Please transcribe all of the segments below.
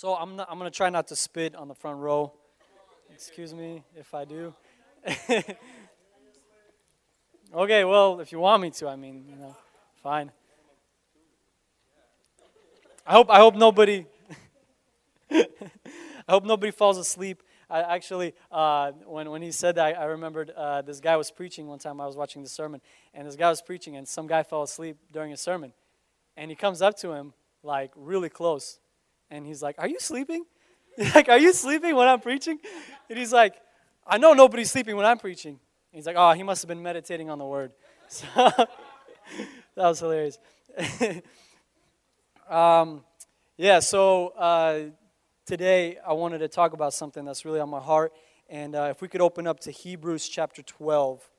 So I'm, not, I'm going to try not to spit on the front row. Excuse me if I do. okay, well, if you want me to, I mean, you know, fine. I hope I hope nobody I hope nobody falls asleep. I actually, uh, when, when he said that, I, I remembered uh, this guy was preaching one time. I was watching the sermon, and this guy was preaching, and some guy fell asleep during his sermon. And he comes up to him, like, really close. And he's like, Are you sleeping? like, Are you sleeping when I'm preaching? And he's like, I know nobody's sleeping when I'm preaching. And he's like, Oh, he must have been meditating on the word. So that was hilarious. um, yeah, so uh, today I wanted to talk about something that's really on my heart. And uh, if we could open up to Hebrews chapter 12.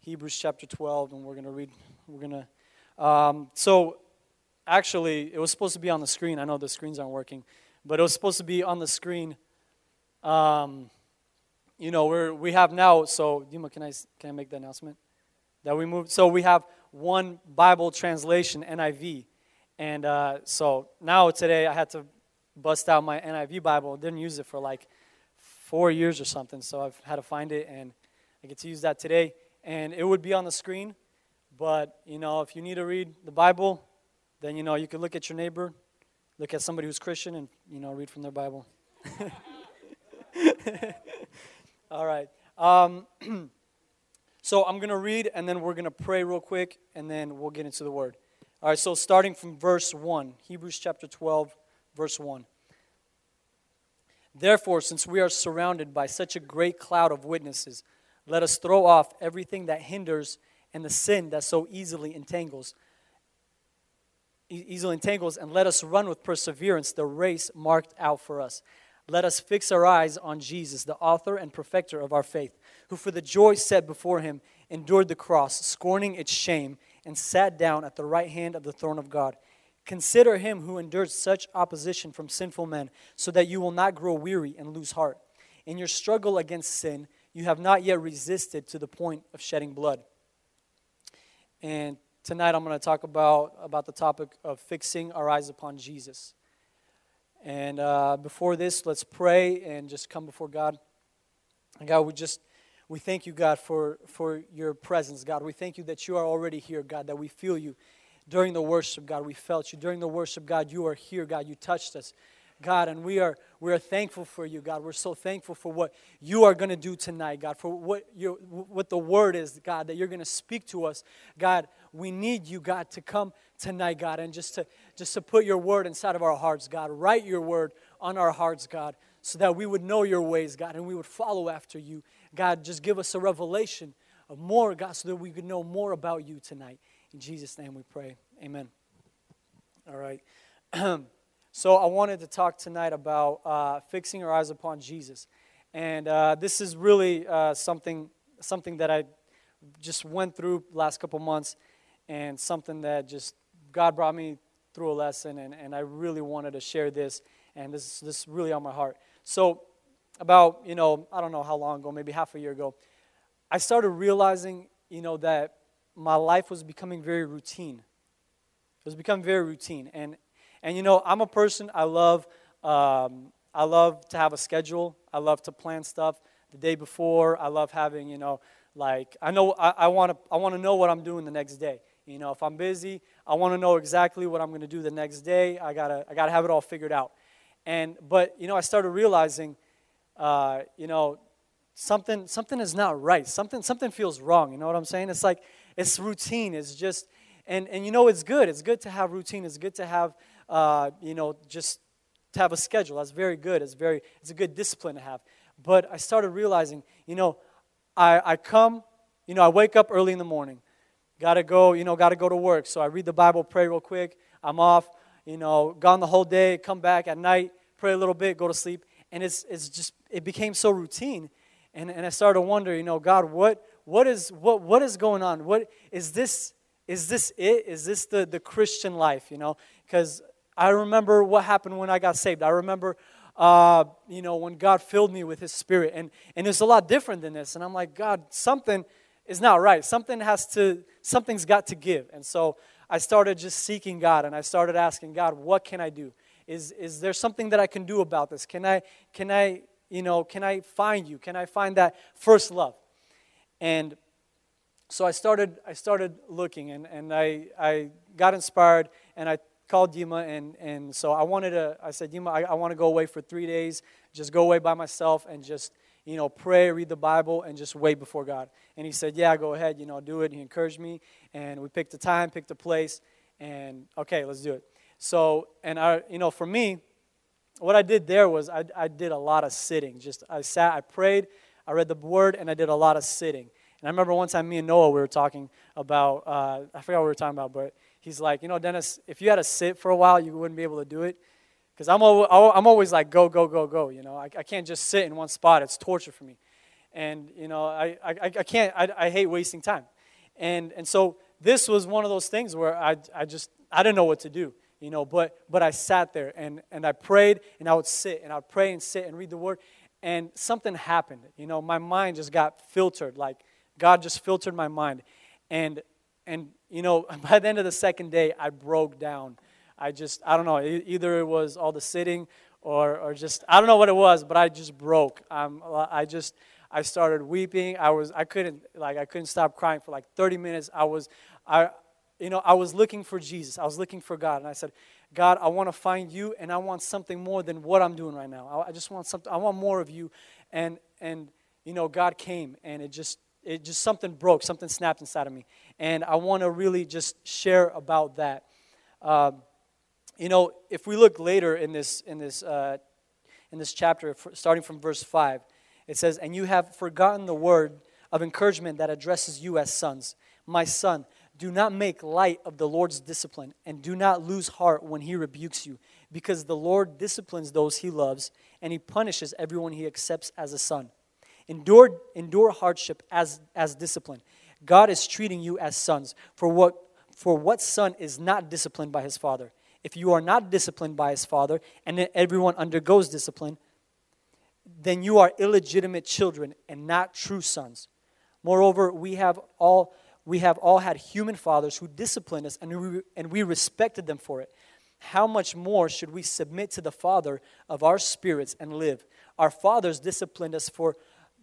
Hebrews chapter 12, and we're going to read. We're going to. Um, so, actually, it was supposed to be on the screen. I know the screens aren't working, but it was supposed to be on the screen. Um, you know, we're, we have now, so, Dima, can I, can I make the announcement? That we moved. So, we have one Bible translation, NIV. And uh, so now today I had to bust out my NIV Bible. Didn't use it for like four years or something, so I've had to find it, and I get to use that today. And it would be on the screen, but you know, if you need to read the Bible, then you know you could look at your neighbor, look at somebody who's Christian, and you know read from their Bible. All right. Um, so I'm going to read, and then we're going to pray real quick, and then we'll get into the Word. All right, so starting from verse 1, Hebrews chapter 12, verse 1. Therefore, since we are surrounded by such a great cloud of witnesses, let us throw off everything that hinders and the sin that so easily entangles easily entangles and let us run with perseverance the race marked out for us let us fix our eyes on jesus the author and perfecter of our faith who for the joy set before him endured the cross scorning its shame and sat down at the right hand of the throne of God. Consider him who endured such opposition from sinful men, so that you will not grow weary and lose heart. In your struggle against sin, you have not yet resisted to the point of shedding blood. And tonight I'm going to talk about, about the topic of fixing our eyes upon Jesus. And uh, before this, let's pray and just come before God. And God, we just we thank you, God, for, for your presence, God. We thank you that you are already here, God, that we feel you. During the worship, God, we felt you. During the worship, God, you are here, God. You touched us. God, and we are we are thankful for you, God. We're so thankful for what you are going to do tonight, God, for what you what the word is, God, that you're going to speak to us. God, we need you, God, to come tonight, God, and just to just to put your word inside of our hearts, God. Write your word on our hearts, God, so that we would know your ways, God, and we would follow after you. God, just give us a revelation of more, God, so that we could know more about you tonight. In Jesus' name we pray. Amen. All right. so I wanted to talk tonight about uh, fixing our eyes upon Jesus. And uh, this is really uh, something, something that I just went through last couple months and something that just God brought me through a lesson and, and I really wanted to share this and this, this is really on my heart. So about, you know, I don't know how long ago, maybe half a year ago, I started realizing, you know, that my life was becoming very routine. It was becoming very routine. And, and you know, I'm a person, I love, um, I love to have a schedule. I love to plan stuff the day before. I love having, you know, like, I know, I, want to I wanna know what I'm doing the next day. You know, if I'm busy, I want to know exactly what I'm going to do the next day. I gotta, I gotta have it all figured out. And, but, you know, I started realizing uh, you know, something something is not right. Something something feels wrong. You know what I'm saying? It's like it's routine. It's just and and you know it's good. It's good to have routine. It's good to have uh, you know just to have a schedule. That's very good. It's very it's a good discipline to have. But I started realizing, you know, I, I come, you know, I wake up early in the morning. Gotta go, you know, gotta go to work. So I read the Bible, pray real quick. I'm off, you know, gone the whole day, come back at night, pray a little bit, go to sleep and it's, it's just it became so routine and, and i started to wonder you know god what what is what what is going on what is this is this it is this the the christian life you know because i remember what happened when i got saved i remember uh, you know when god filled me with his spirit and and it's a lot different than this and i'm like god something is not right something has to something's got to give and so i started just seeking god and i started asking god what can i do is, is there something that I can do about this? Can I, can I, you know, can I find you? Can I find that first love? And so I started, I started looking and, and I, I got inspired and I called Dima and, and so I wanted to, I said, Dima, I, I want to go away for three days, just go away by myself and just, you know, pray, read the Bible, and just wait before God. And he said, Yeah, go ahead, you know, do it. He encouraged me, and we picked a time, picked a place, and okay, let's do it. So, and I, you know, for me, what I did there was I, I did a lot of sitting. Just I sat, I prayed, I read the word, and I did a lot of sitting. And I remember one time me and Noah we were talking about uh, I forgot what we were talking about, but he's like, you know, Dennis, if you had to sit for a while, you wouldn't be able to do it. Because I'm, I'm always like, go, go, go, go. You know, I, I can't just sit in one spot. It's torture for me. And, you know, I, I, I can't, I, I hate wasting time. And, and so this was one of those things where I, I just, I didn't know what to do, you know, but, but I sat there and, and I prayed and I would sit and I would pray and sit and read the word. And something happened. You know, my mind just got filtered. Like God just filtered my mind. And, and you know, by the end of the second day, I broke down. I just, I don't know, either it was all the sitting or, or just, I don't know what it was, but I just broke. Um, I just, I started weeping. I was, I couldn't, like, I couldn't stop crying for like 30 minutes. I was, I, you know, I was looking for Jesus. I was looking for God. And I said, God, I want to find you and I want something more than what I'm doing right now. I, I just want something, I want more of you. And, and, you know, God came and it just, it just something broke, something snapped inside of me. And I want to really just share about that. Um, you know, if we look later in this, in this, uh, in this chapter, starting from verse 5, it says, And you have forgotten the word of encouragement that addresses you as sons. My son, do not make light of the Lord's discipline, and do not lose heart when he rebukes you, because the Lord disciplines those he loves, and he punishes everyone he accepts as a son. Endure, endure hardship as, as discipline. God is treating you as sons. For what, for what son is not disciplined by his father? If you are not disciplined by his father, and everyone undergoes discipline, then you are illegitimate children and not true sons. Moreover, we have all we have all had human fathers who disciplined us and we, and we respected them for it. How much more should we submit to the Father of our spirits and live? Our fathers disciplined us for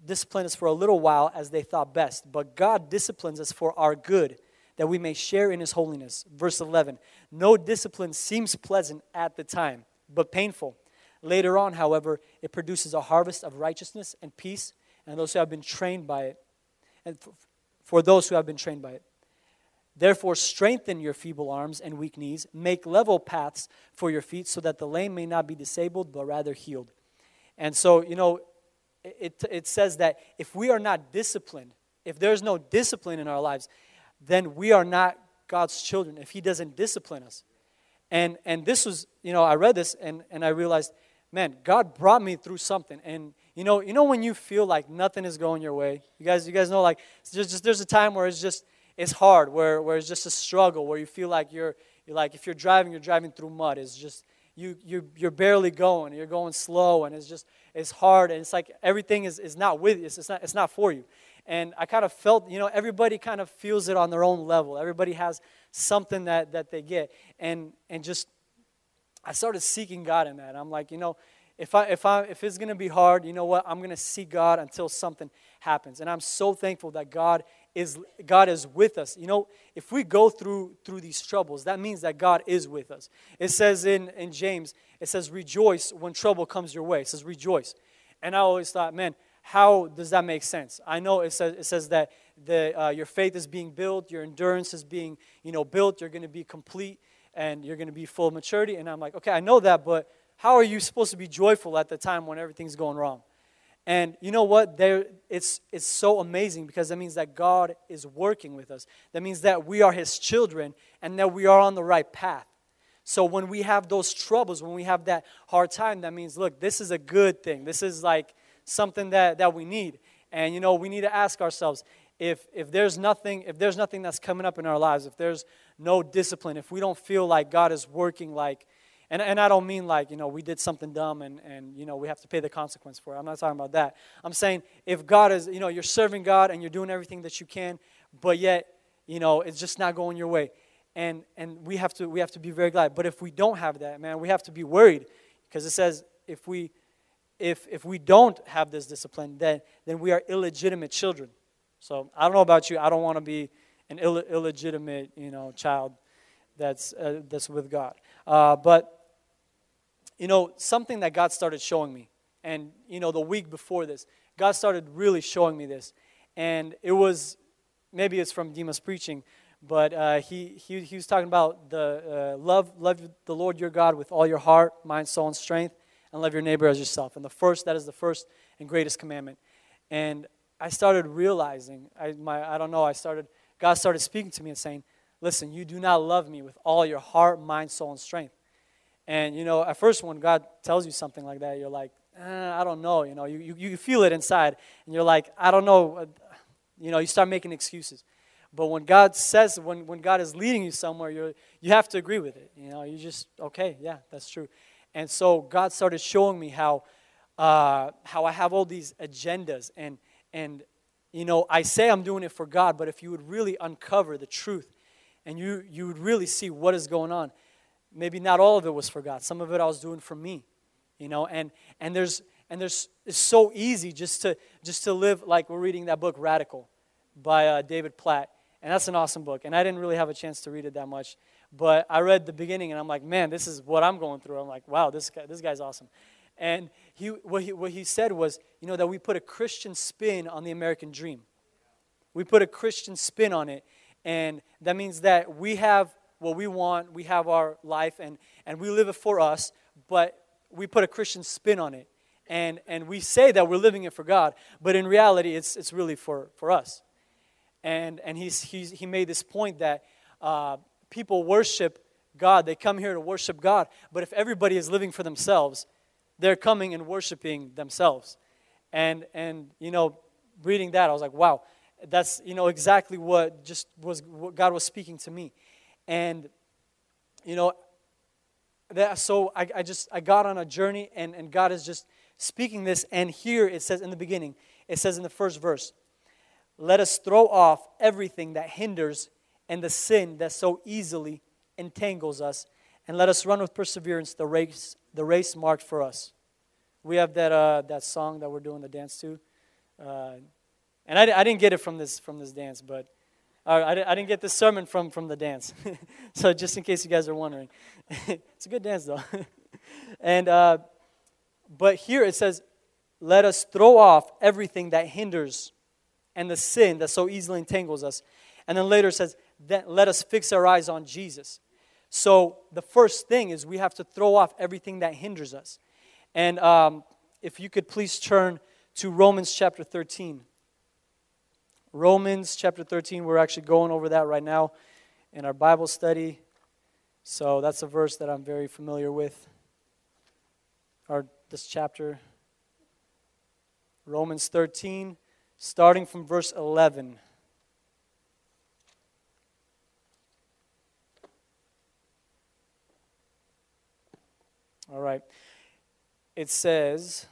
disciplined us for a little while as they thought best, but God disciplines us for our good, that we may share in his holiness. Verse 11 No discipline seems pleasant at the time, but painful. Later on, however, it produces a harvest of righteousness and peace, and those who have been trained by it, and for those who have been trained by it. Therefore, strengthen your feeble arms and weak knees. Make level paths for your feet so that the lame may not be disabled, but rather healed. And so, you know, it, it says that if we are not disciplined, if there's no discipline in our lives, then we are not God's children if He doesn't discipline us. And, and this was, you know, I read this and, and I realized, man, God brought me through something. And, you know, you know when you feel like nothing is going your way? You guys, you guys know, like, just, just there's a time where it's just, it's hard, where, where it's just a struggle, where you feel like you're, you're like, if you're driving, you're driving through mud. It's just, you, you, you're barely going, you're going slow, and it's just, it's hard and it's like everything is, is not with you it's, it's, not, it's not for you. And i kind of felt you know everybody kind of feels it on their own level. Everybody has something that, that they get. And and just i started seeking god in that. I'm like you know if i if i if it's going to be hard you know what? I'm going to seek god until something happens. And i'm so thankful that god is god is with us you know if we go through through these troubles that means that god is with us it says in in james it says rejoice when trouble comes your way. It says rejoice. And I always thought, man, how does that make sense? I know it says, it says that the, uh, your faith is being built, your endurance is being you know, built, you're going to be complete, and you're going to be full of maturity. And I'm like, okay, I know that, but how are you supposed to be joyful at the time when everything's going wrong? And you know what? There, it's, it's so amazing because that means that God is working with us. That means that we are His children and that we are on the right path. So when we have those troubles, when we have that hard time, that means, look, this is a good thing. This is like something that, that we need. And you know, we need to ask ourselves, if if there's nothing, if there's nothing that's coming up in our lives, if there's no discipline, if we don't feel like God is working like and, and I don't mean like, you know, we did something dumb and, and, you know, we have to pay the consequence for it. I'm not talking about that. I'm saying if God is, you know, you're serving God and you're doing everything that you can, but yet, you know, it's just not going your way and, and we, have to, we have to be very glad. But if we don't have that, man, we have to be worried because it says if we, if, if we don't have this discipline, then, then we are illegitimate children. So I don't know about you. I don't want to be an Ill, illegitimate, you know, child that's, uh, that's with God. Uh, but, you know, something that God started showing me, and, you know, the week before this, God started really showing me this. And it was, maybe it's from Dima's preaching, but uh, he, he, he was talking about the uh, love, love the Lord your God with all your heart, mind, soul, and strength, and love your neighbor as yourself. And the first, that is the first and greatest commandment. And I started realizing, I, my, I don't know, I started, God started speaking to me and saying, listen, you do not love me with all your heart, mind, soul, and strength. And, you know, at first when God tells you something like that, you're like, eh, I don't know, you know, you, you, you feel it inside, and you're like, I don't know, you know, you start making excuses. But when God says, when, when God is leading you somewhere, you you have to agree with it. You know, you just, okay, yeah, that's true. And so God started showing me how, uh, how I have all these agendas. And, and, you know, I say I'm doing it for God, but if you would really uncover the truth and you, you would really see what is going on, maybe not all of it was for God. Some of it I was doing for me, you know, and, and there's, and there's, it's so easy just to, just to live like we're reading that book, Radical, by uh, David Platt and that's an awesome book. And I didn't really have a chance to read it that much. But I read the beginning and I'm like, man, this is what I'm going through. I'm like, wow, this, guy, this guy's awesome. And he, what, he, what he said was, you know, that we put a Christian spin on the American dream. We put a Christian spin on it. And that means that we have what we want, we have our life, and, and we live it for us, but we put a Christian spin on it. And, and we say that we're living it for God, but in reality, it's, it's really for, for us and, and he's, he's, he made this point that uh, people worship God. They come here to worship God. But if everybody is living for themselves, they're coming and worshiping themselves. And, and you know, reading that, I was like, wow, that's, you know, exactly what just was what God was speaking to me. And, you know, that, so I, I just, I got on a journey and, and God is just speaking this. And here it says in the beginning, it says in the first verse, let us throw off everything that hinders and the sin that so easily entangles us, and let us run with perseverance the race, the race marked for us. We have that, uh, that song that we're doing the dance to. Uh, and I, I didn't get it from this, from this dance, but uh, I, I didn't get this sermon from, from the dance. so just in case you guys are wondering. it's a good dance, though. and, uh, but here it says, let us throw off everything that hinders and the sin that so easily entangles us. And then later says, then let us fix our eyes on Jesus. So the first thing is we have to throw off everything that hinders us. And um, if you could please turn to Romans chapter 13. Romans chapter 13, we're actually going over that right now in our Bible study. So that's a verse that I'm very familiar with. Or this chapter. Romans 13 starting from verse 11. All right. It says,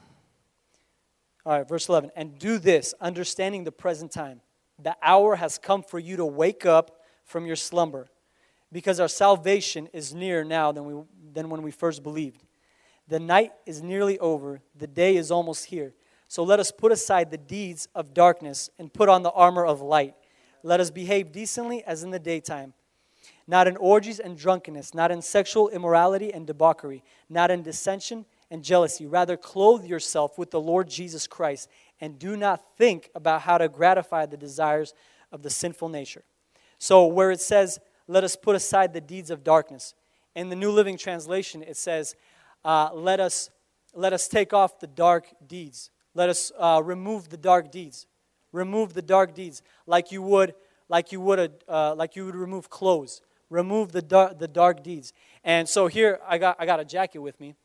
all right, verse 11, and do this, understanding the present time. The hour has come for you to wake up from your slumber, because our salvation is nearer now than, we, than when we first believed. The night is nearly over, the day is almost here. So let us put aside the deeds of darkness and put on the armor of light. Let us behave decently as in the daytime, not in orgies and drunkenness, not in sexual immorality and debauchery, not in dissension and jealousy. Rather, clothe yourself with the Lord Jesus Christ and do not think about how to gratify the desires of the sinful nature. So, where it says, let us put aside the deeds of darkness, in the New Living Translation, it says, uh, let, us, let us take off the dark deeds. Let us uh, remove the dark deeds. Remove the dark deeds like you would, like you would, uh, like you would remove clothes. Remove the dark, the dark deeds. And so here I got, I got a jacket with me,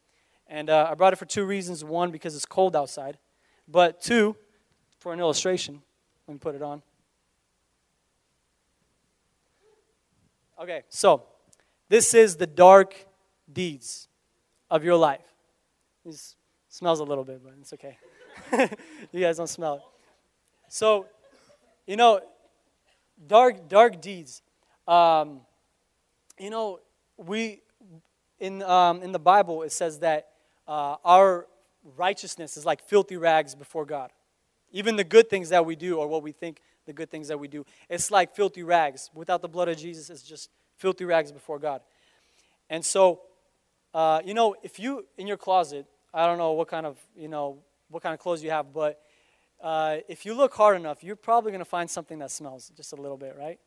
and uh, I brought it for two reasons. One, because it's cold outside, but two, for an illustration. Let me put it on. Okay, so this is the dark deeds of your life. It smells a little bit, but it's okay. you guys don't smell it. So, you know, dark, dark deeds. Um, you know, we, in, um, in the Bible, it says that uh, our righteousness is like filthy rags before God. Even the good things that we do, or what we think the good things that we do, it's like filthy rags. Without the blood of Jesus, it's just filthy rags before God. And so, uh, you know, if you, in your closet, I don't know what kind of, you know, what kind of clothes you have, but uh, if you look hard enough, you're probably going to find something that smells just a little bit, right?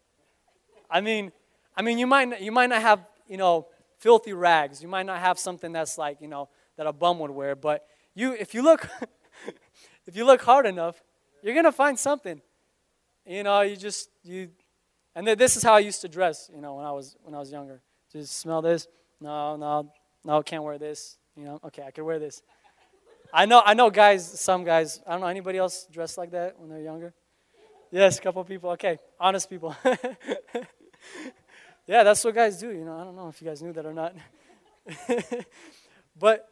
I mean, I mean, you might, you might not have, you know, filthy rags. You might not have something that's like, you know, that a bum would wear, but you, if you look, if you look hard enough, you're going to find something. You know, you just, you, and this is how I used to dress, you know, when I was, when I was younger. Just smell this. No, no, no, can't wear this. You know, okay, I could wear this. I know, I know guys, some guys, I don't know, anybody else dressed like that when they're younger? Yes, a couple people. Okay, honest people. yeah, that's what guys do, you know. I don't know if you guys knew that or not. but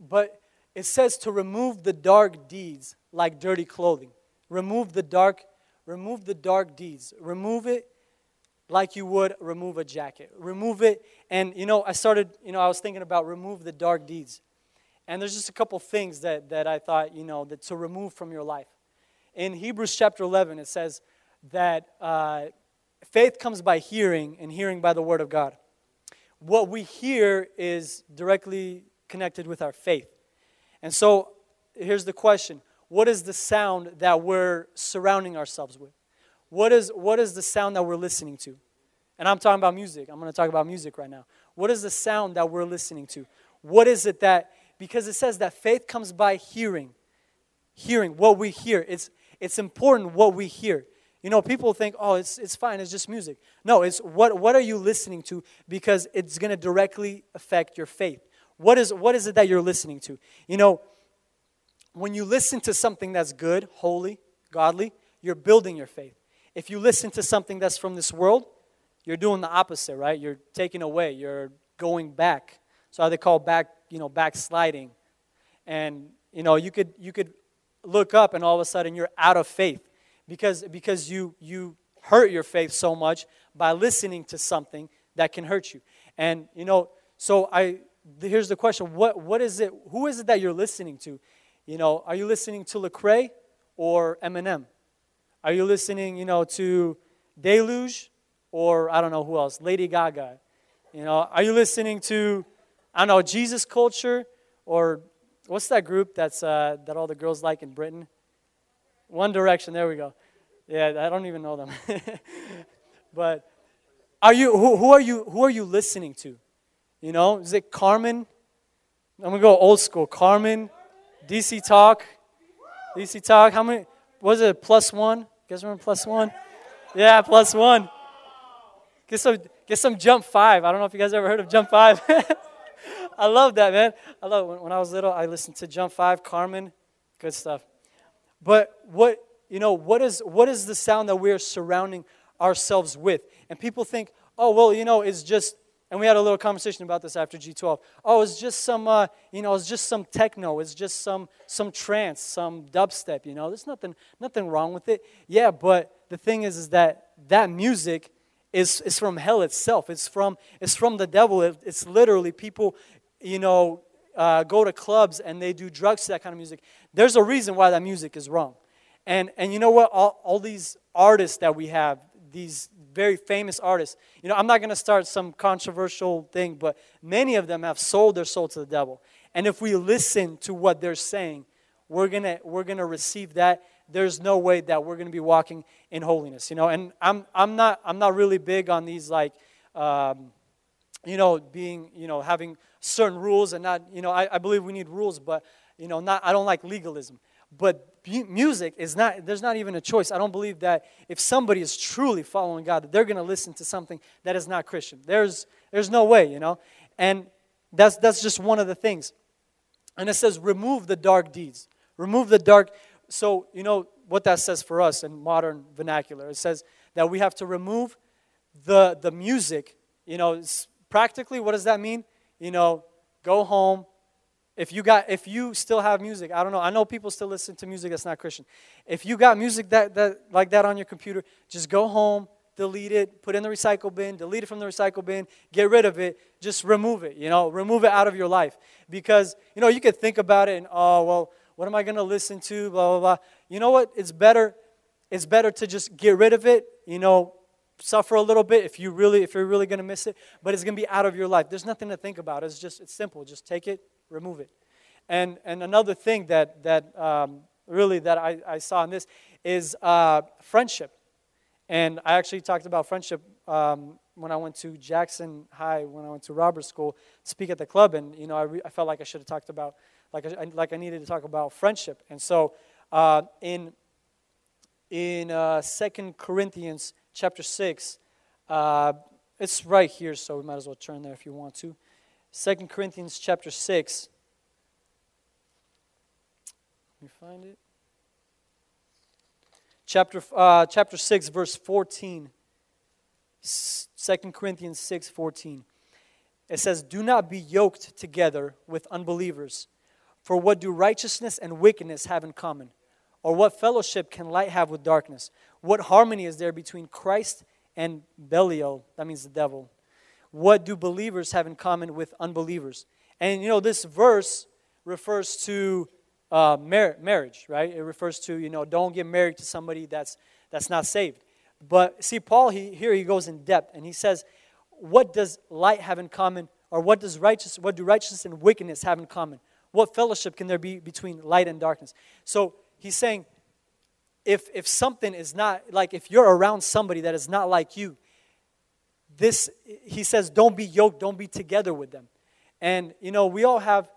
but it says to remove the dark deeds like dirty clothing. Remove the dark remove the dark deeds. Remove it like you would remove a jacket. Remove it and you know, I started, you know, I was thinking about remove the dark deeds. And there's just a couple things that, that I thought, you know, that to remove from your life. In Hebrews chapter 11, it says that uh, faith comes by hearing, and hearing by the word of God. What we hear is directly connected with our faith. And so here's the question What is the sound that we're surrounding ourselves with? What is, what is the sound that we're listening to? And I'm talking about music. I'm going to talk about music right now. What is the sound that we're listening to? What is it that because it says that faith comes by hearing. Hearing what we hear. It's, it's important what we hear. You know, people think, oh, it's, it's fine, it's just music. No, it's what, what are you listening to because it's going to directly affect your faith. What is, what is it that you're listening to? You know, when you listen to something that's good, holy, godly, you're building your faith. If you listen to something that's from this world, you're doing the opposite, right? You're taking away, you're going back. So they call back you know, backsliding. And, you know, you could, you could look up and all of a sudden you're out of faith because, because you, you hurt your faith so much by listening to something that can hurt you. And, you know, so I, here's the question what, what is it, who is it that you're listening to? You know, are you listening to Lecrae or Eminem? Are you listening, you know, to Deluge or I don't know who else, Lady Gaga? You know, are you listening to I don't know, Jesus culture, or what's that group that's, uh, that all the girls like in Britain? One Direction, there we go. Yeah, I don't even know them. but are you, who, who, are you, who are you listening to? You know, is it Carmen? I'm to go old school. Carmen, DC Talk. DC Talk, how many, was it plus one? You guys remember plus one? Yeah, plus one. Get some, get some jump five. I don't know if you guys ever heard of jump five. I love that, man. I love when, when I was little, I listened to Jump 5, Carmen, good stuff. But what, you know, what is, what is the sound that we're surrounding ourselves with? And people think, oh, well, you know, it's just, and we had a little conversation about this after G12. Oh, it's just some, uh, you know, it's just some techno. It's just some, some trance, some dubstep, you know. There's nothing, nothing wrong with it. Yeah, but the thing is, is that that music is, is from hell itself. It's from, it's from the devil. It, it's literally people, you know, uh, go to clubs and they do drugs to that kind of music. There's a reason why that music is wrong. And, and you know what? All, all these artists that we have, these very famous artists, you know, I'm not going to start some controversial thing, but many of them have sold their soul to the devil. And if we listen to what they're saying, we're going to we're going to receive that. There's no way that we're going to be walking in holiness you know? And i'm i'm not i'm not really big on these like um, you know being you know having certain rules and not you know I, I believe we need rules but you know not i don't like legalism but music is not there's not even a choice i don't believe that if somebody is truly following god they're going to listen to something that is not christian there's there's no way you know and that's that's just one of the things and it says remove the dark deeds remove the dark so, you know what that says for us in modern vernacular? It says that we have to remove the, the music. You know, practically, what does that mean? You know, go home. If you got, if you still have music, I don't know. I know people still listen to music that's not Christian. If you got music that, that like that on your computer, just go home, delete it, put in the recycle bin, delete it from the recycle bin, get rid of it, just remove it, you know, remove it out of your life. Because, you know, you could think about it and, oh, well, what am I going to listen to, blah, blah, blah. You know what? It's better, it's better to just get rid of it, you know, suffer a little bit if you really if you're really going to miss it but it's going to be out of your life there's nothing to think about it's just it's simple just take it remove it and and another thing that that um, really that I, I saw in this is uh, friendship and i actually talked about friendship um, when i went to jackson high when i went to roberts school to speak at the club and you know i, re- I felt like i should have talked about like I, like i needed to talk about friendship and so uh, in in uh, 2 corinthians chapter 6. Uh, it's right here, so we might as well turn there if you want to. 2 Corinthians chapter 6. Let me find it. Chapter, uh, chapter 6, verse 14. 2 Corinthians 6, 14. It says, Do not be yoked together with unbelievers. For what do righteousness and wickedness have in common? Or what fellowship can light have with darkness? What harmony is there between Christ and Belial? That means the devil. What do believers have in common with unbelievers? And you know, this verse refers to uh, mar- marriage, right? It refers to, you know, don't get married to somebody that's, that's not saved. But see, Paul, he, here he goes in depth and he says, what does light have in common? Or what does righteous, what do righteousness and wickedness have in common? What fellowship can there be between light and darkness? So he's saying, if, if something is not, like if you're around somebody that is not like you, this, he says, don't be yoked, don't be together with them. And, you know, we all have,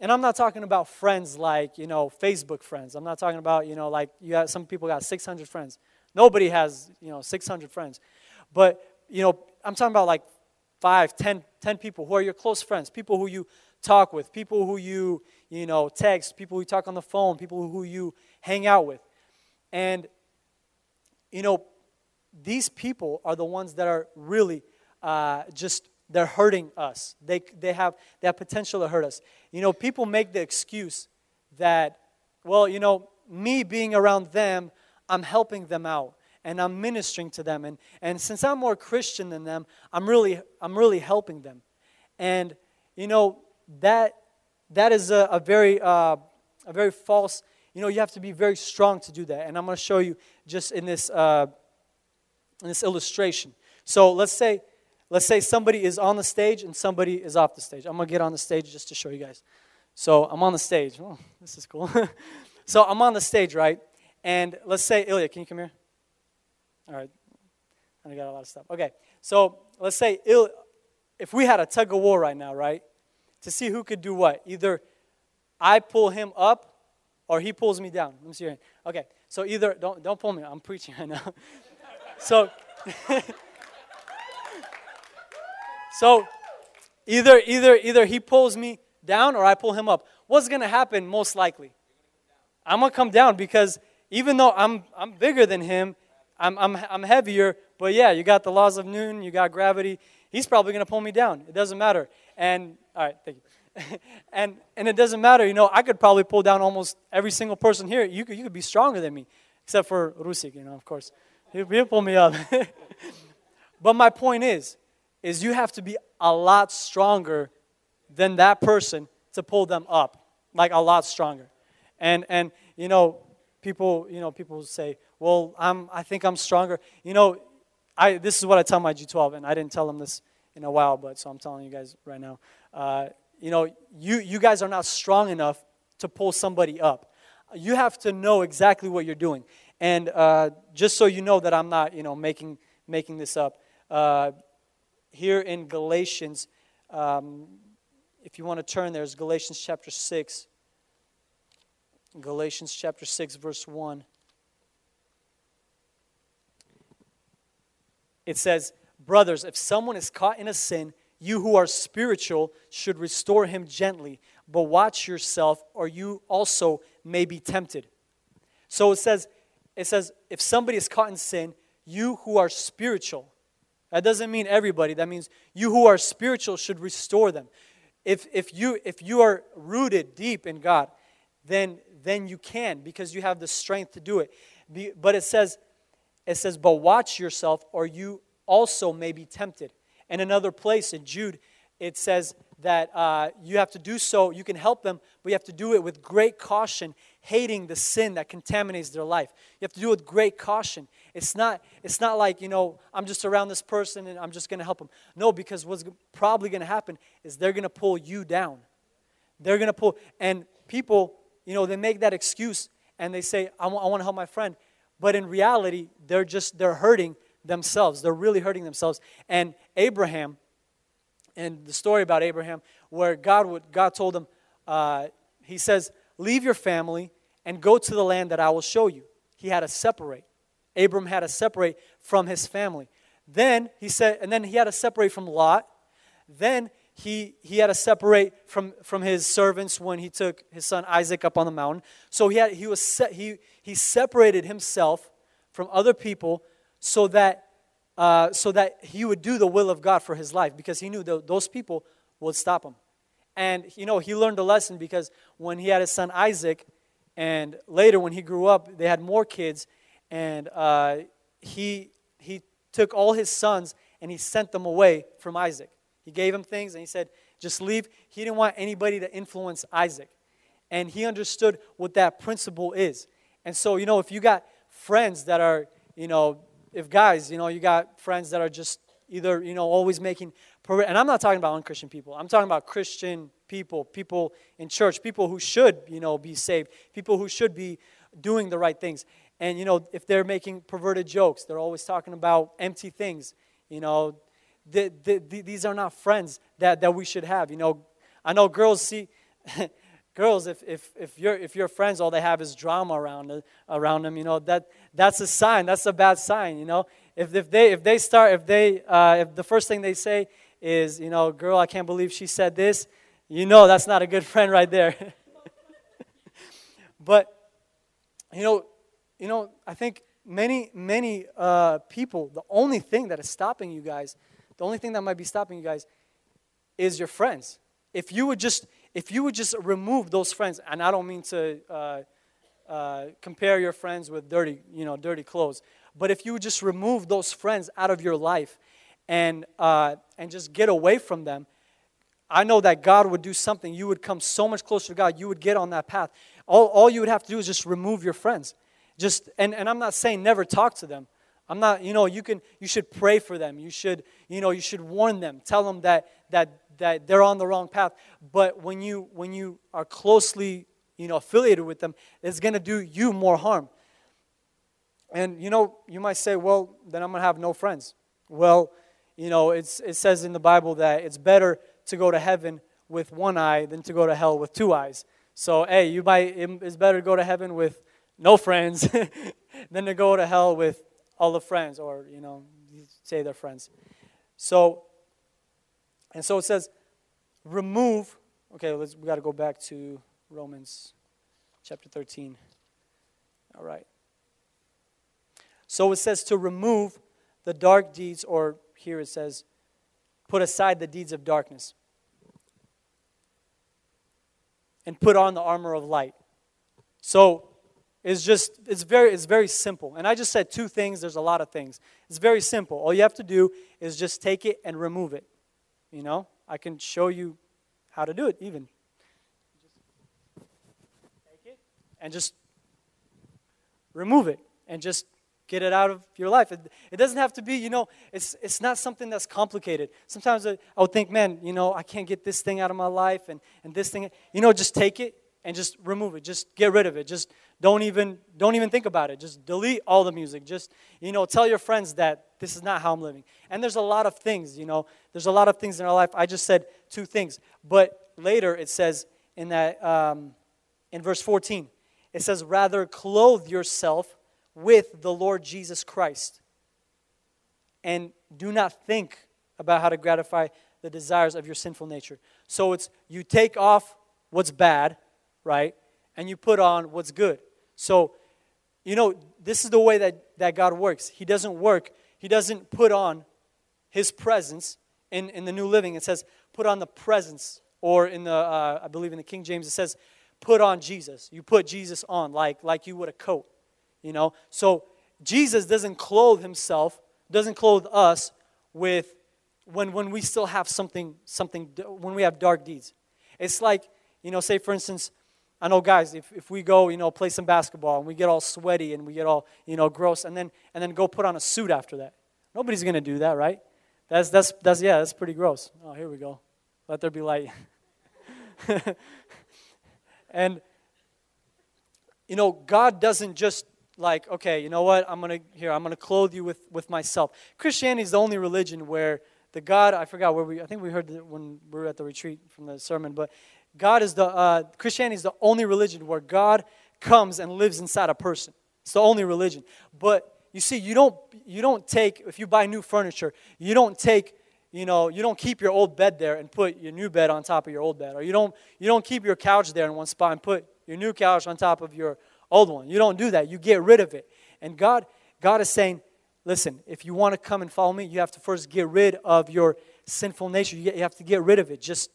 and I'm not talking about friends like, you know, Facebook friends. I'm not talking about, you know, like you have, some people got 600 friends. Nobody has, you know, 600 friends. But, you know, I'm talking about like five, ten, ten people who are your close friends, people who you talk with, people who you, you know, text, people who talk on the phone, people who you hang out with. And, you know, these people are the ones that are really uh, just, they're hurting us. They, they, have, they potential to hurt us. You know, people make the excuse that, well, you know, me being around them, I'm helping them out and I'm ministering to them. And, and since I'm more Christian than them, I'm really, I'm really helping them. And, you know, that, that is a, a very, uh, a very false you know, you have to be very strong to do that. And I'm going to show you just in this, uh, in this illustration. So let's say, let's say somebody is on the stage and somebody is off the stage. I'm to get on the stage just to show you guys. So I'm on the stage. Oh, this is cool. so I'm on the stage, right? And let's say, Ilya, can you come here? All right. I got a lot of stuff. Okay. So let's say Il, if we had a tug of war right now, right? To see who could do what. Either I pull him up or he pulls me down. Let me see your hand. Okay, so either, don't, don't pull me, I'm preaching right now. so, so either, either, either he pulls me down or I pull him up. What's going to happen most likely? I'm to come down because even though I'm, I'm bigger than him, I'm, I'm, I'm heavier, but yeah, you got the laws of Newton, you got gravity. He's probably going to pull me down. It doesn't matter. And, all right, thank you. and and it doesn't matter, you know, I could probably pull down almost every single person here. You could, you could be stronger than me, except for Rusik, you know, of course. He'll, he'll pull me up. but my point is, is you have to be a lot stronger than that person to pull them up, like a lot stronger. And and you know, people you know people say, well, I'm I think I'm stronger. You know, I this is what I tell my G12, and I didn't tell them this in a while, but so I'm telling you guys right now. Uh, you know, you, you guys are not strong enough to pull somebody up. You have to know exactly what you're doing. And uh, just so you know that I'm not, you know, making, making this up, uh, here in Galatians, um, if you want to turn there, is Galatians chapter 6. Galatians chapter 6, verse 1. It says, Brothers, if someone is caught in a sin, you who are spiritual should restore him gently, but watch yourself, or you also may be tempted. So it says, it says, if somebody is caught in sin, you who are spiritual. That doesn't mean everybody. That means you who are spiritual should restore them. If, if, you, if you are rooted deep in God, then, then you can because you have the strength to do it. But it says, it says, But watch yourself, or you also may be tempted. In another place in Jude, it says that uh, you have to do so, you can help them, but you have to do it with great caution, hating the sin that contaminates their life. You have to do it with great caution. It's not, it's not like, you know, I'm just around this person and I'm just going to help them. No, because what's probably going to happen is they're going to pull you down. They're going to pull, and people, you know, they make that excuse and they say, I, w- I want to help my friend. But in reality, they're just, they're hurting themselves. They're really hurting themselves. And Abraham, and the story about Abraham, where God, would, God told him, uh, He says, Leave your family and go to the land that I will show you. He had to separate. Abram had to separate from his family. Then he said, and then he had to separate from Lot. Then he, he had to separate from, from his servants when he took his son Isaac up on the mountain. So he, had, he, was se- he, he separated himself from other people so that, uh, so that he would do the will of God for his life because he knew that those people would stop him. And, you know, he learned a lesson because when he had his son Isaac, and later when he grew up, they had more kids, and uh, he, he took all his sons and he sent them away from Isaac. He gave him things and he said, just leave. He didn't want anybody to influence Isaac. And he understood what that principle is. And so, you know, if you got friends that are, you know, if guys, you know, you got friends that are just either, you know, always making, and I'm not talking about unchristian people. I'm talking about Christian people, people in church, people who should, you know, be saved, people who should be doing the right things. And, you know, if they're making perverted jokes, they're always talking about empty things, you know, the, the, the, these are not friends that, that we should have. You know, I know girls see, girls, if, if, if, your, if your friends, all they have is drama around, around them, you know, that, that's a sign. That's a bad sign, you know. If, if, they, if they start, if they, uh, if the first thing they say is, you know, girl, I can't believe she said this, you know that's not a good friend right there. but, you know, you know, I think many, many uh, people, the only thing that is stopping you guys the only thing that might be stopping you guys is your friends. If you would just, if you would just remove those friends, and I don't mean to uh, uh, compare your friends with dirty, you know, dirty clothes, but if you would just remove those friends out of your life and uh, and just get away from them, I know that God would do something. You would come so much closer to God. You would get on that path. All, all you would have to do is just remove your friends. Just and, and I'm not saying never talk to them. I'm not, you know, you can you should pray for them. You should, you know, you should warn them. Tell them that that that they're on the wrong path. But when you when you are closely, you know, affiliated with them, it's going to do you more harm. And you know, you might say, well, then I'm to have no friends. Well, you know, it's it says in the Bible that it's better to go to heaven with one eye than to go to hell with two eyes. So, hey, you might it's better to go to heaven with no friends than to go to hell with all the friends, or, you know, say they're friends. So, and so it says, remove. Okay, let's, we got to go back to Romans chapter 13. All right. So it says to remove the dark deeds, or here it says, put aside the deeds of darkness and put on the armor of light. So it's just it's very it's very simple. And i just said two things there's a lot of things. It's very simple. All you have to do is just take it and remove it you know? I can show you how to do it even. Take it and just remove it and just get it out of your life. It, it doesn't have to be you know it's it's not something that's complicated. Sometimes I, I would think man you know i can't get this thing out of my life and and this thing you know just take it and just remove it. Just get rid of it. Just don't even don't even think about it. Just delete all the music. Just you know tell your friends that this is not how i'm living. And there's a lot of things you know there's a lot of things in our life. I just said two things. But later it says in that um, in verse 14 it says rather clothe yourself with the lord jesus christ and do not think about how to gratify the desires of your sinful nature so it's you take off what's bad right? And you put on what's good. So, you know, this is the way that, that God works. He doesn't work, He doesn't put on His presence in, in the New Living. It says, put on the presence, or in the, uh, I believe in the King James, it says, put on Jesus. You put Jesus on like, like you would a coat, you know? So Jesus doesn't clothe himself, doesn't clothe us with when, when we still have something, something, when we have dark deeds. It's like, you know, say for instance, I know guys, if, if we go, you know, play some basketball and we get all sweaty and we get all, you know, gross and then, and then go put on a suit after that. Nobody's to do that, right? That's, that's, that's, yeah, that's pretty gross. Oh, here we go. Let there be light. and, you know, God doesn't just like, okay, you know what? I'm to, here, I'm to clothe you with, with myself. Christianity is the only religion where the God, I forgot where we, I think we heard when we were at the retreat from the sermon, but God is the, uh, Christianity is the only religion where God comes and lives inside a person. It's the only religion. But you see, you don't, you don't take, if you buy new furniture, you don't take, you know, you don't keep your old bed there and put your new bed on top of your old bed. Or you don't, you don't keep your couch there in one spot and put your new couch on top of your old one. You don't do that. You get rid of it. And God, God is saying, listen, if you want to come and follow me, you have to first get rid of your sinful nature. You have to get rid of it. Just,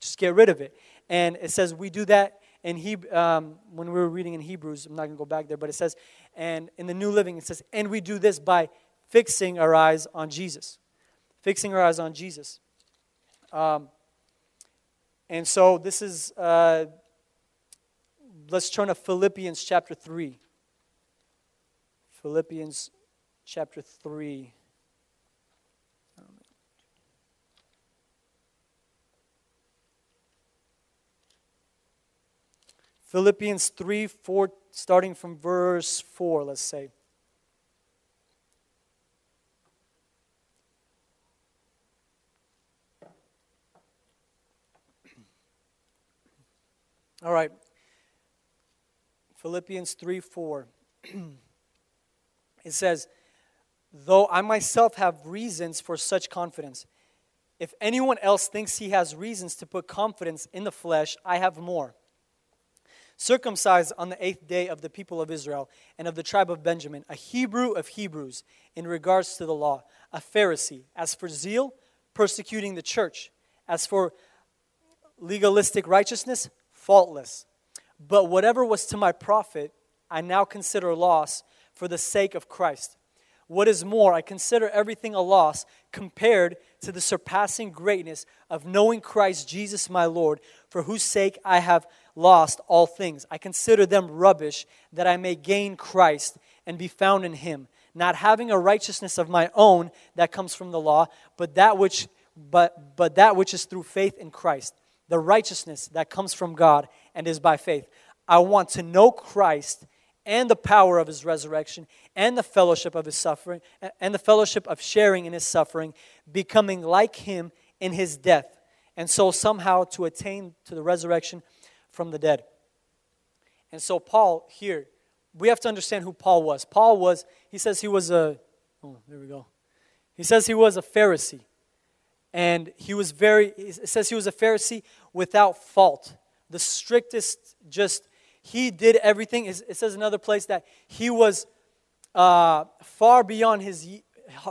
just get rid of it. And it says we do that in he, um, when we were reading in Hebrews. I'm not going to go back there, but it says, and in the New Living, it says, and we do this by fixing our eyes on Jesus. Fixing our eyes on Jesus. Um, and so this is, uh, let's turn to Philippians chapter 3. Philippians chapter 3. Philippians 3 4, starting from verse 4, let's say. All right. Philippians 3 4. it says, Though I myself have reasons for such confidence, if anyone else thinks he has reasons to put confidence in the flesh, I have more circumcised on the eighth day of the people of Israel and of the tribe of Benjamin, a Hebrew of Hebrews in regards to the law, a Pharisee. As for zeal, persecuting the church. As for legalistic righteousness, faultless. But whatever was to my profit, I now consider loss for the sake of Christ. What is more, I consider everything a loss compared to the surpassing greatness of knowing Christ Jesus my Lord, for whose sake I have lost all things. I consider them rubbish that I may gain Christ and be found in him, not having a righteousness of my own that comes from the law, but that which but but that which is through faith in Christ, the righteousness that comes from God and is by faith. I want to know Christ and the power of his resurrection and the fellowship of his suffering and the fellowship of sharing in his suffering, becoming like him in his death, and so somehow to attain to the resurrection from the dead. And so, Paul here, we have to understand who Paul was. Paul was, he says he was a, oh, there we go. He says he was a Pharisee. And he was very, it says he was a Pharisee without fault. The strictest, just, he did everything. It says another place that he was uh, far beyond his,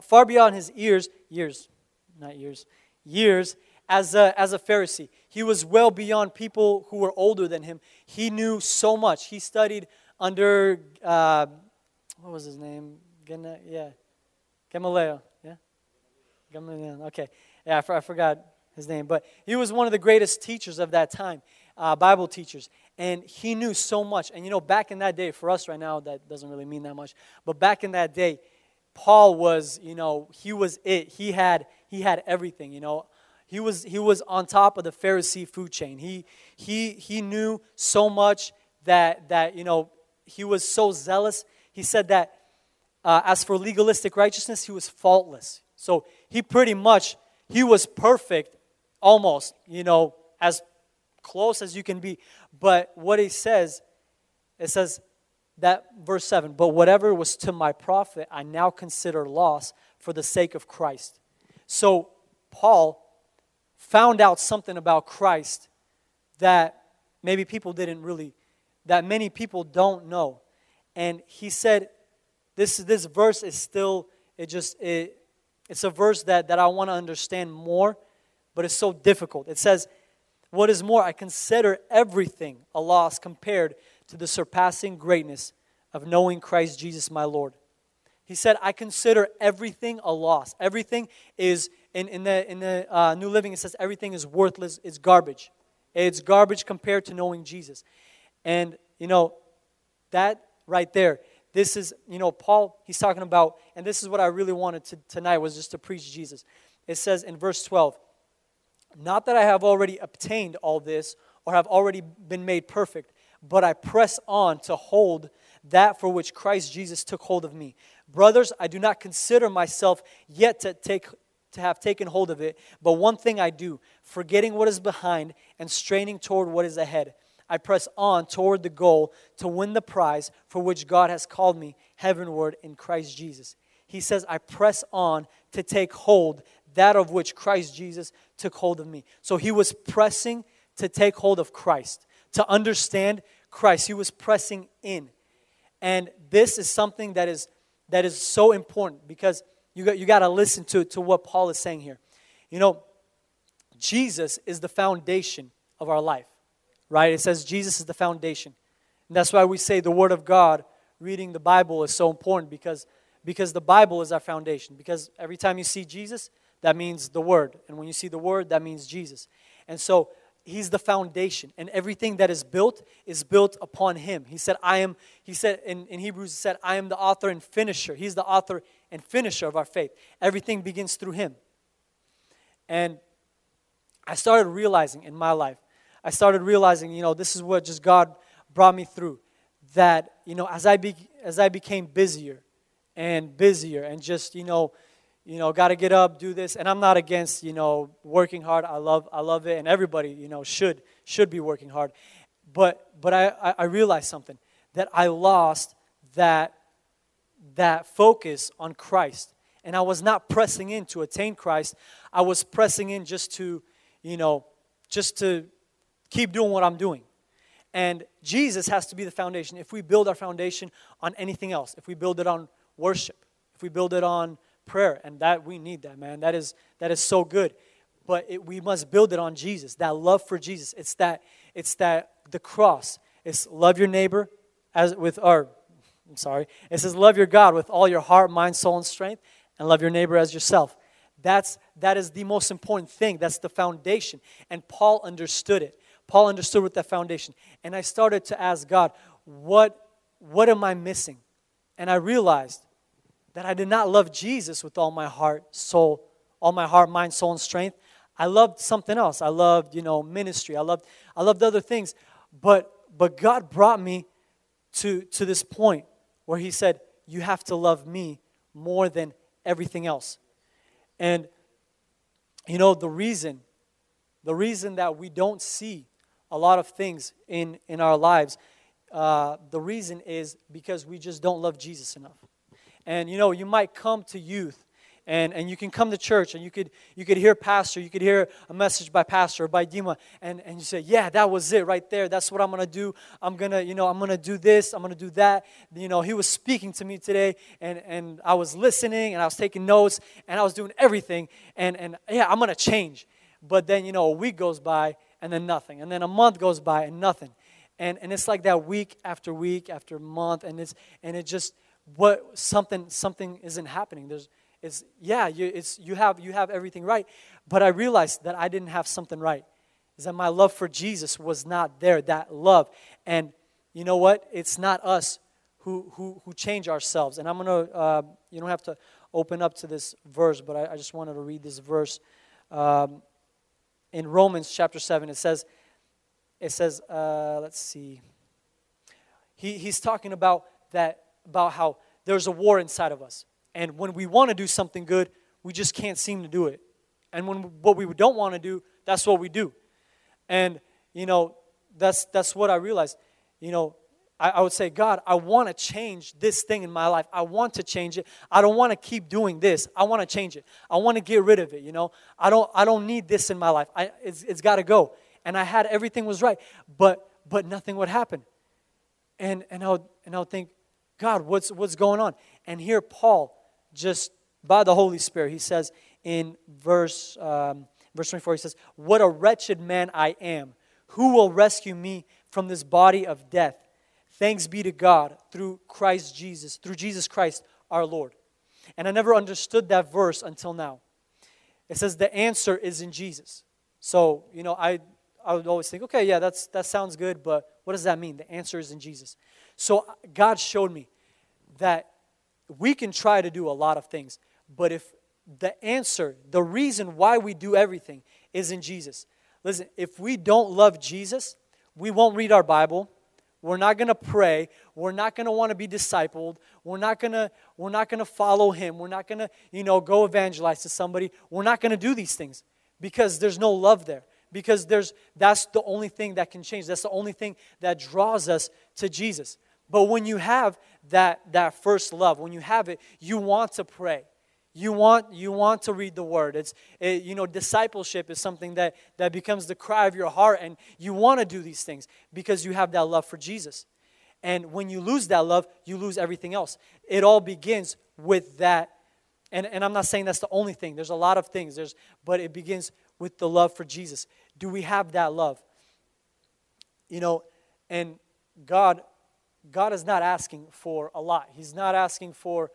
far beyond his ears, years, not years, years, as a, as a Pharisee. He was well beyond people who were older than him. He knew so much. He studied under, uh, what was his name? Gana, yeah. Gamaliel. Yeah? Gamaliel. Okay. Yeah, I, for, I, forgot his name. But he was one of the greatest teachers of that time, uh, Bible teachers. And he knew so much. And you know, back in that day, for us right now, that doesn't really mean that much. But back in that day, Paul was, you know, he was it. He had, he had everything, you know. He was, he was on top of the Pharisee food chain. He, he, he knew so much that, that, you know, he was so zealous. He said that uh, as for legalistic righteousness, he was faultless. So he pretty much, he was perfect almost, you know, as close as you can be. But what he says, it says that verse 7 But whatever was to my profit, I now consider loss for the sake of Christ. So Paul found out something about Christ that maybe people didn't really, that many people don't know. And he said, this, this verse is still, it just, it, it's a verse that, that I want to understand more, but it's so difficult. It says, What is more, I consider everything a loss compared to the surpassing greatness of knowing Christ Jesus my Lord. He said, I consider everything a loss. Everything is, in, in the, in the uh, New Living, it says everything is worthless, it's garbage. It's garbage compared to knowing Jesus. And, you know, that right there, this is, you know, Paul, he's talking about, and this is what I really wanted to, tonight was just to preach Jesus. It says in verse 12, Not that I have already obtained all this or have already been made perfect, but I press on to hold that for which Christ Jesus took hold of me. Brothers, I do not consider myself yet to take to have taken hold of it, but one thing I do, forgetting what is behind and straining toward what is ahead. I press on toward the goal to win the prize for which God has called me heavenward in Christ Jesus. He says, I press on to take hold that of which Christ Jesus took hold of me. So he was pressing to take hold of Christ, to understand Christ. He was pressing in. And this is something that is that is so important because you got, you got to listen to, to what Paul is saying here. You know, Jesus is the foundation of our life right? It says Jesus is the foundation. And that's why we say the Word of God, reading the Bible is so important because, because the Bible is our foundation. Because every time you see Jesus, that means the Word. And when you see the Word, that means Jesus. And so He's the foundation. And everything that is built is built upon Him. He said, I am, He said in, in Hebrews, He said, I am the author and finisher. He's the author and finisher of our faith. Everything begins through Him. And I started realizing in my life I started realizing, you know, this is what just God brought me through. That, you know, as I, be, as I became busier and busier and just, you know, you know, got to get up, do this. And I'm not against, you know, working hard. I love, I love it. And everybody, you know, should, should be working hard. But, but I, I realized something, that I lost that, that focus on Christ. And I was not pressing in to attain Christ. I was pressing in just to, you know, just to keep doing what I'm doing. And Jesus has to be the foundation. If we build our foundation on anything else, if we build it on worship, if we build it on prayer, and that we need that, man. That is that is so good. But it, we must build it on Jesus. That love for Jesus. It's that it's that the cross. It's love your neighbor as with our I'm sorry. It says love your God with all your heart, mind, soul, and strength, and love your neighbor as yourself. That's that is the most important thing. That's the foundation. And Paul understood it. Paul understood with that foundation. And I started to ask God, what, what am I missing? And I realized that I did not love Jesus with all my heart, soul, all my heart, mind, soul, and strength. I loved something else. I loved, you know, ministry. I loved, I loved other things. But but God brought me to, to this point where He said, You have to love me more than everything else. And you know, the reason, the reason that we don't see a lot of things in, in our lives. Uh, the reason is because we just don't love Jesus enough. And you know, you might come to youth and, and you can come to church and you could you could hear pastor, you could hear a message by pastor or by Dima, and, and you say, Yeah, that was it right there. That's what I'm gonna do. I'm gonna, you know, I'm gonna do this, I'm gonna do that. You know, he was speaking to me today and, and I was listening and I was taking notes and I was doing everything and, and yeah, I'm gonna change. But then, you know, a week goes by and then nothing. And then a month goes by and nothing. And, and it's like that week after week after month, and it's and it just what something something isn't happening. There's it's yeah, you it's you have you have everything right, but I realized that I didn't have something right. Is that my love for Jesus was not there, that love. And you know what? It's not us who who who change ourselves. And I'm gonna uh, you don't have to open up to this verse, but I, I just wanted to read this verse. Um, in Romans chapter 7, it says, it says, uh, let's see. He, he's talking about that, about how there's a war inside of us. And when we want to do something good, we just can't seem to do it. And when what we don't want to do, that's what we do. And, you know, that's, that's what I realized. You know, I, I would say, God, I want to change this thing in my life. I want to change it. I don't want to keep doing this. I want to change it. I want to get rid of it. You know, I don't. I don't need this in my life. I, it's it's got to go. And I had everything was right, but but nothing would happen. And and I would and I would think, God, what's what's going on? And here Paul, just by the Holy Spirit, he says in verse um, verse 24, he says, "What a wretched man I am! Who will rescue me from this body of death?" Thanks be to God through Christ Jesus, through Jesus Christ our Lord. And I never understood that verse until now. It says the answer is in Jesus. So, you know, I, I would always think, okay, yeah, that's, that sounds good, but what does that mean? The answer is in Jesus. So God showed me that we can try to do a lot of things, but if the answer, the reason why we do everything is in Jesus. Listen, if we don't love Jesus, we won't read our Bible. We're not going to pray. We're not going to want to be discipled. We're not going to we're not going to follow him. We're not going to, you know, go evangelize to somebody. We're not going to do these things because there's no love there. Because there's that's the only thing that can change. That's the only thing that draws us to Jesus. But when you have that that first love, when you have it, you want to pray. You want, you want to read the word. It's, it, you know, discipleship is something that, that becomes the cry of your heart, and you want to do these things because you have that love for Jesus. And when you lose that love, you lose everything else. It all begins with that. And, and I'm not saying that's the only thing. There's a lot of things. There's, but it begins with the love for Jesus. Do we have that love? You know, and God, God is not asking for a lot. He's not asking for,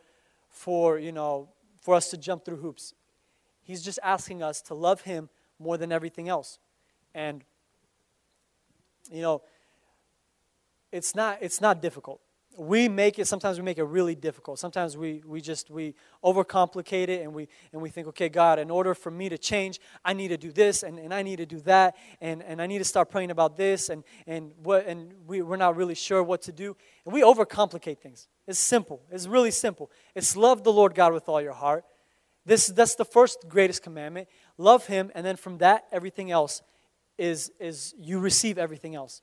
for you know, for us to jump through hoops. He's just asking us to love Him more than everything else. And, you know, it's not, it's not difficult. We make it, sometimes we make it really difficult. Sometimes we, we just, we overcomplicate it and we, and we think, okay, God, in order for me to change, I need to do this and, and I need to do that and, and I need to start praying about this and, and, what, and we, we're not really sure what to do. And we overcomplicate things. It's simple. It's really simple. It's love the Lord God with all your heart. This, that's the first greatest commandment. Love Him, and then from that, everything else is, is you receive everything else.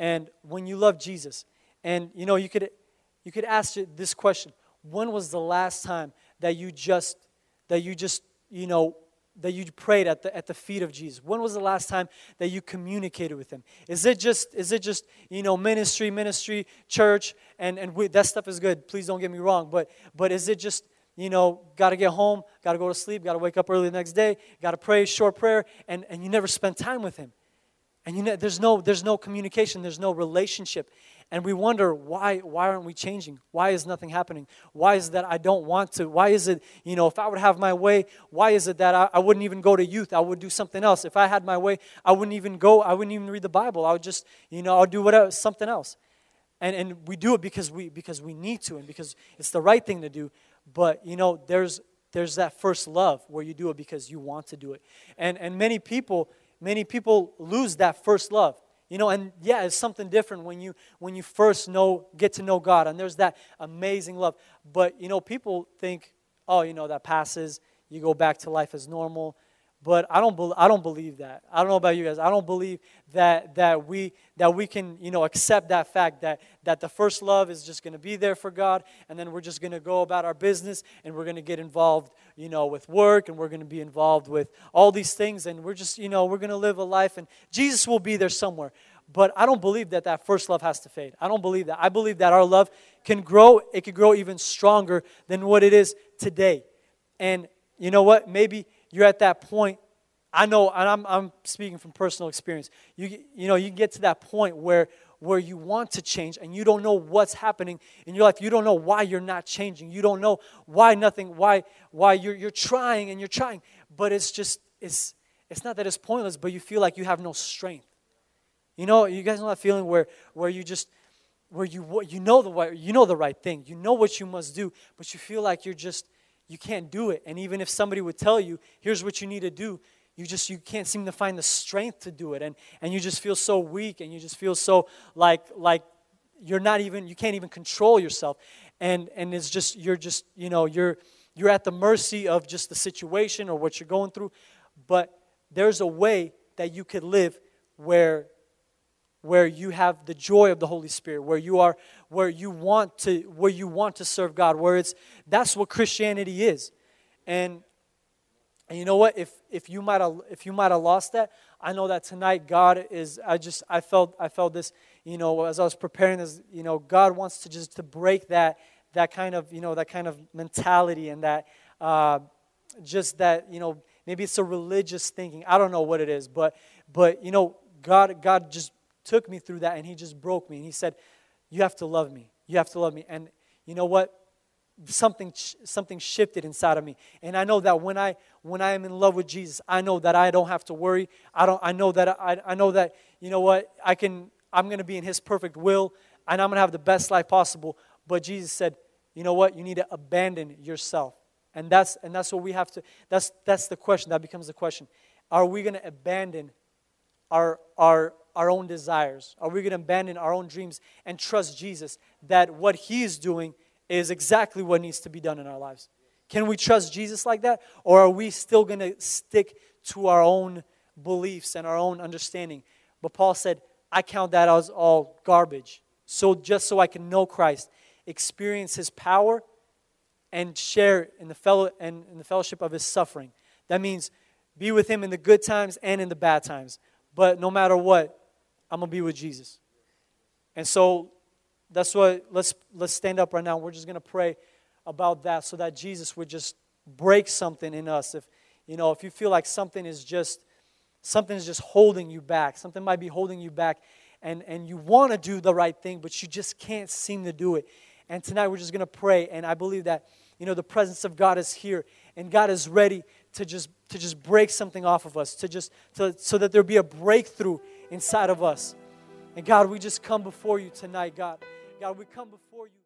And when you love Jesus, and you know, you could, you could ask this question when was the last time that you just, that you just, you know, that you prayed at the, at the feet of Jesus? When was the last time that you communicated with him? Is it just, is it just you know, ministry, ministry, church, and, and we, that stuff is good. Please don't get me wrong. But, but is it just, you know, got to get home, got to go to sleep, got to wake up early the next day, got to pray, short prayer, and, and you never spend time with him? And you know, there's, no, there's no communication, there's no relationship. And we wonder why, why aren't we changing? Why is nothing happening? Why is that I don't want to? Why is it, you know, if I would have my way, why is it that I, I wouldn't even go to youth? I would do something else. If I had my way, I wouldn't even go, I wouldn't even read the Bible. I would just, you know, I'll do whatever, something else. And, and we do it because we, because we need to and because it's the right thing to do. But, you know, there's, there's that first love where you do it because you want to do it. And, and many people, many people lose that first love. You know, and yeah, it's something different when you when you first know get to know God and there's that amazing love. But you know, people think, oh, you know, that passes, you go back to life as normal. But I don't, be, I don't believe that. I don't know about you guys. I don't believe that, that, we, that we can you know, accept that fact that, that the first love is just going to be there for God, and then we're just going to go about our business, and we're going to get involved you know, with work, and we're going to be involved with all these things, and we're just, you know, we're going to live a life, and Jesus will be there somewhere. But I don't believe that that first love has to fade. I don't believe that. I believe that our love can grow, it can grow even stronger than what it is today. And you know what? Maybe you're at that point. I know, and I'm, I'm speaking from personal experience. You, you know, you get to that point where, where you want to change and you don't know what's happening in your life. You don't know why you're not changing. You don't know why nothing, why, why you're, you're trying and you're trying. But it's just, it's, it's not that it's pointless, but you feel like you have no strength. You know, you guys know that feeling where, where you just, where you, you, know the, you know the right thing. You know what you must do, but you feel like you're just, you can't do it. And even if somebody would tell you, here's what you need to do, you just you can't seem to find the strength to do it. And and you just feel so weak and you just feel so like like you're not even you can't even control yourself. And and it's just you're just you know you're you're at the mercy of just the situation or what you're going through. But there's a way that you could live where where you have the joy of the holy spirit where you are where you want to where you want to serve god where it's that's what christianity is. And and you know what? If if you might have if you might have lost that i know that tonight god is i just i felt i felt this you know as i was preparing this you know god wants to just to break that that kind of you know that kind of mentality and that uh, just that you know maybe it's a religious thinking. I don't know what it is but but you know god god just took me through that and he just broke me and he said, You have to love me. You have to love me. And you know what? something something shifted inside of me. And i know that when i when i am in love with jesus i know that i don't have to worry. I don't i know that i, I know that you know what? I can i'm going to be in his perfect will and i'm going to have the best life possible. But jesus said you know what? You need to abandon yourself. And that's and that's what we have to that's that's the question. That becomes the question. Are we going to abandon our our our own desires are we going to abandon our own dreams and trust jesus that what he is doing is exactly what needs to be done in our lives. Can we trust Jesus like that? Or are we still going to stick to our own beliefs and our own understanding? But Paul said, I count that as all garbage. So just so I can know Christ, experience his power, and share in the, fellow, and in the fellowship of his suffering. That means be with him in the good times and in the bad times. But no matter what, I'm to be with Jesus. And so that's what let's let's stand up right now. We're just gonna pray about that so that Jesus would just break something in us. If you know, if you feel like something is just something is just holding you back, something might be holding you back, and, and you want to do the right thing, but you just can't seem to do it. And tonight we're just gonna pray, and I believe that you know the presence of God is here, and God is ready to just to just break something off of us, to just to, so that there be a breakthrough inside of us. And God, we just come before you tonight, God. God, we come before you.